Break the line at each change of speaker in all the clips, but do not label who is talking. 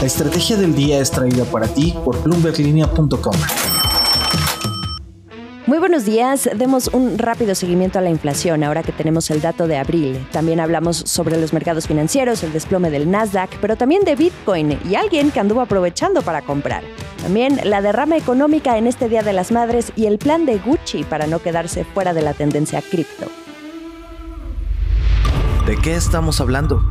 La estrategia del día es traída para ti por bloomberglinea.com.
Muy buenos días. Demos un rápido seguimiento a la inflación ahora que tenemos el dato de abril. También hablamos sobre los mercados financieros, el desplome del Nasdaq, pero también de Bitcoin y alguien que anduvo aprovechando para comprar. También la derrama económica en este Día de las Madres y el plan de Gucci para no quedarse fuera de la tendencia cripto.
¿De qué estamos hablando?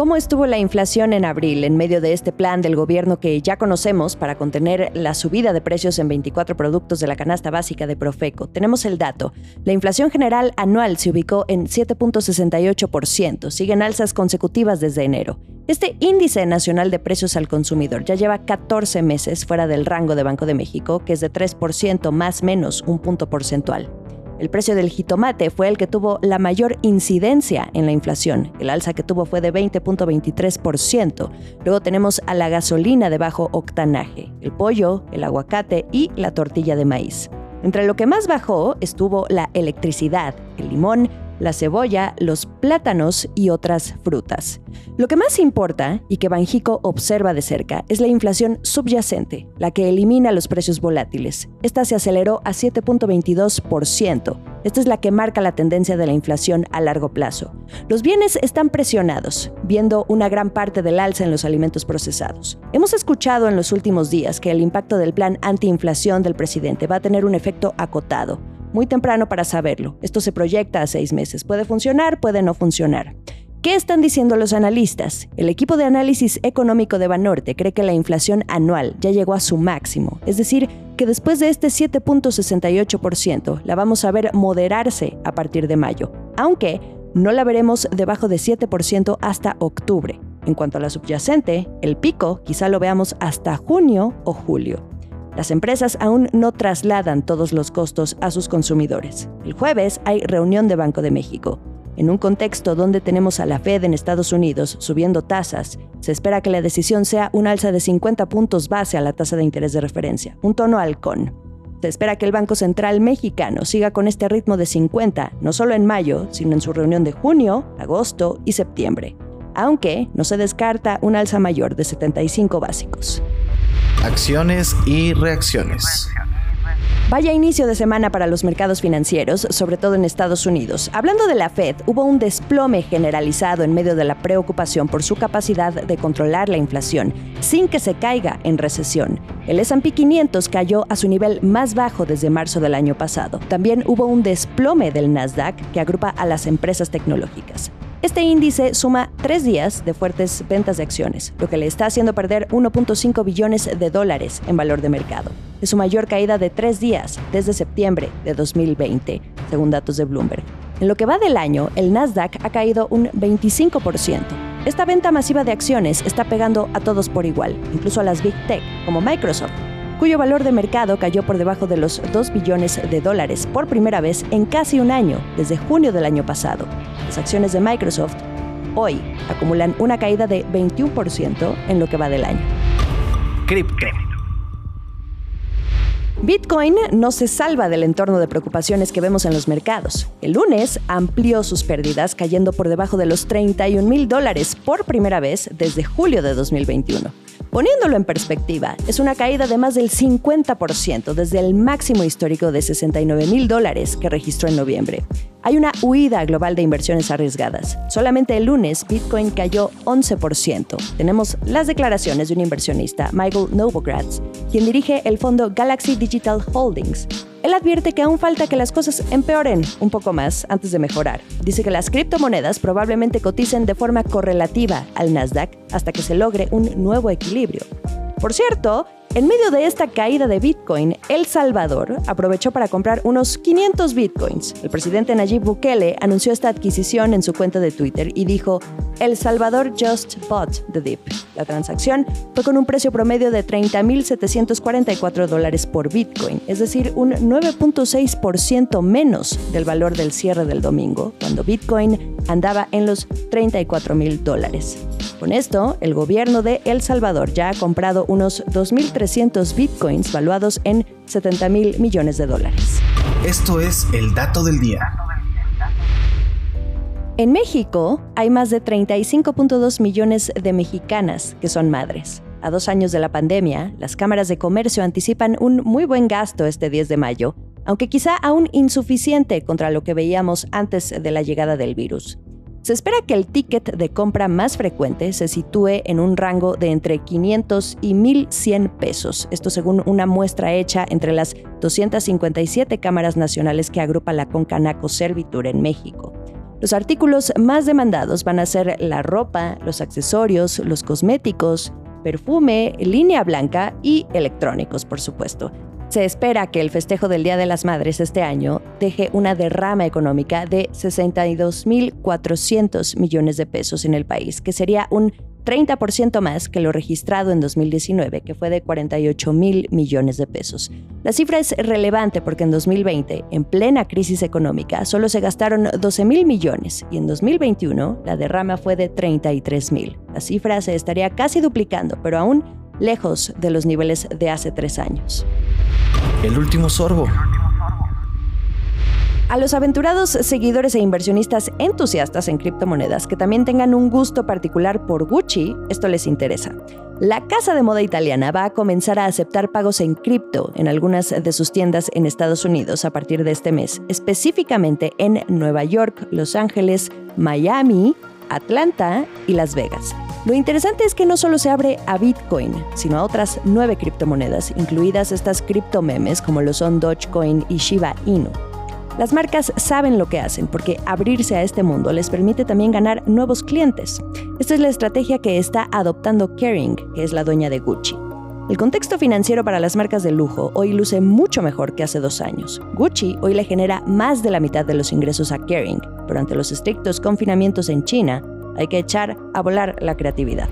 ¿Cómo estuvo la inflación en abril en medio de este plan del gobierno que ya conocemos para contener la subida de precios en 24 productos de la canasta básica de Profeco? Tenemos el dato. La inflación general anual se ubicó en 7.68%, siguen alzas consecutivas desde enero. Este índice nacional de precios al consumidor ya lleva 14 meses fuera del rango de Banco de México, que es de 3% más menos un punto porcentual. El precio del jitomate fue el que tuvo la mayor incidencia en la inflación. El alza que tuvo fue de 20.23%. Luego tenemos a la gasolina de bajo octanaje, el pollo, el aguacate y la tortilla de maíz. Entre lo que más bajó estuvo la electricidad, el limón, la cebolla, los plátanos y otras frutas. Lo que más importa y que Banjico observa de cerca es la inflación subyacente, la que elimina los precios volátiles. Esta se aceleró a 7.22%. Esta es la que marca la tendencia de la inflación a largo plazo. Los bienes están presionados, viendo una gran parte del alza en los alimentos procesados. Hemos escuchado en los últimos días que el impacto del plan antiinflación del presidente va a tener un efecto acotado muy temprano para saberlo. Esto se proyecta a seis meses. Puede funcionar, puede no funcionar. ¿Qué están diciendo los analistas? El equipo de análisis económico de Banorte cree que la inflación anual ya llegó a su máximo, es decir, que después de este 7.68% la vamos a ver moderarse a partir de mayo, aunque no la veremos debajo de 7% hasta octubre. En cuanto a la subyacente, el pico quizá lo veamos hasta junio o julio. Las empresas aún no trasladan todos los costos a sus consumidores. El jueves hay reunión de Banco de México. En un contexto donde tenemos a la Fed en Estados Unidos subiendo tasas, se espera que la decisión sea un alza de 50 puntos base a la tasa de interés de referencia, un tono halcón. Se espera que el Banco Central mexicano siga con este ritmo de 50, no solo en mayo, sino en su reunión de junio, agosto y septiembre, aunque no se descarta un alza mayor de 75 básicos
acciones y reacciones.
Vaya inicio de semana para los mercados financieros, sobre todo en Estados Unidos. Hablando de la Fed, hubo un desplome generalizado en medio de la preocupación por su capacidad de controlar la inflación sin que se caiga en recesión. El S&P 500 cayó a su nivel más bajo desde marzo del año pasado. También hubo un desplome del Nasdaq que agrupa a las empresas tecnológicas. Este índice suma tres días de fuertes ventas de acciones, lo que le está haciendo perder 1.5 billones de dólares en valor de mercado. Es su mayor caída de tres días desde septiembre de 2020, según datos de Bloomberg. En lo que va del año, el Nasdaq ha caído un 25%. Esta venta masiva de acciones está pegando a todos por igual, incluso a las Big Tech, como Microsoft, cuyo valor de mercado cayó por debajo de los 2 billones de dólares por primera vez en casi un año, desde junio del año pasado. Las acciones de Microsoft hoy acumulan una caída de 21% en lo que va del año. Bitcoin no se salva del entorno de preocupaciones que vemos en los mercados. El lunes amplió sus pérdidas cayendo por debajo de los 31 mil dólares por primera vez desde julio de 2021. Poniéndolo en perspectiva, es una caída de más del 50% desde el máximo histórico de 69 mil dólares que registró en noviembre. Hay una huida global de inversiones arriesgadas. Solamente el lunes Bitcoin cayó 11%. Tenemos las declaraciones de un inversionista, Michael Novogratz, quien dirige el fondo Galaxy Digital Holdings, él advierte que aún falta que las cosas empeoren un poco más antes de mejorar. Dice que las criptomonedas probablemente coticen de forma correlativa al Nasdaq hasta que se logre un nuevo equilibrio. Por cierto, en medio de esta caída de Bitcoin, El Salvador aprovechó para comprar unos 500 Bitcoins. El presidente Nayib Bukele anunció esta adquisición en su cuenta de Twitter y dijo, El Salvador just bought the dip. La transacción fue con un precio promedio de 30.744 dólares por Bitcoin, es decir, un 9.6% menos del valor del cierre del domingo, cuando Bitcoin andaba en los 34.000 dólares. Con esto, el gobierno de El Salvador ya ha comprado unos 2.300 bitcoins valuados en 70 mil millones de dólares.
Esto es el dato del día.
En México hay más de 35.2 millones de mexicanas que son madres. A dos años de la pandemia, las cámaras de comercio anticipan un muy buen gasto este 10 de mayo, aunque quizá aún insuficiente contra lo que veíamos antes de la llegada del virus. Se espera que el ticket de compra más frecuente se sitúe en un rango de entre 500 y 1.100 pesos, esto según una muestra hecha entre las 257 cámaras nacionales que agrupa la Concanaco Servitur en México. Los artículos más demandados van a ser la ropa, los accesorios, los cosméticos, perfume, línea blanca y electrónicos, por supuesto. Se espera que el festejo del Día de las Madres este año deje una derrama económica de 62.400 millones de pesos en el país, que sería un 30% más que lo registrado en 2019, que fue de 48 mil millones de pesos. La cifra es relevante porque en 2020, en plena crisis económica, solo se gastaron 12 mil millones y en 2021 la derrama fue de 33 mil. La cifra se estaría casi duplicando, pero aún lejos de los niveles de hace tres años.
El último sorbo.
A los aventurados seguidores e inversionistas entusiastas en criptomonedas que también tengan un gusto particular por Gucci, esto les interesa. La casa de moda italiana va a comenzar a aceptar pagos en cripto en algunas de sus tiendas en Estados Unidos a partir de este mes, específicamente en Nueva York, Los Ángeles, Miami, Atlanta y Las Vegas. Lo interesante es que no solo se abre a Bitcoin, sino a otras nueve criptomonedas, incluidas estas criptomemes como lo son Dogecoin y Shiba Inu. Las marcas saben lo que hacen porque abrirse a este mundo les permite también ganar nuevos clientes. Esta es la estrategia que está adoptando Kering, que es la dueña de Gucci. El contexto financiero para las marcas de lujo hoy luce mucho mejor que hace dos años. Gucci hoy le genera más de la mitad de los ingresos a Kering, pero ante los estrictos confinamientos en China, hay que echar a volar la creatividad.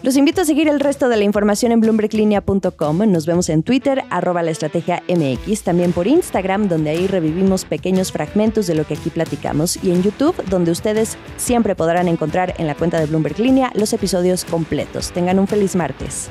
Los invito a seguir el resto de la información en bloomberglinea.com. Nos vemos en Twitter, arroba la estrategia MX, también por Instagram, donde ahí revivimos pequeños fragmentos de lo que aquí platicamos, y en YouTube, donde ustedes siempre podrán encontrar en la cuenta de Bloomberg Línea los episodios completos. Tengan un feliz martes.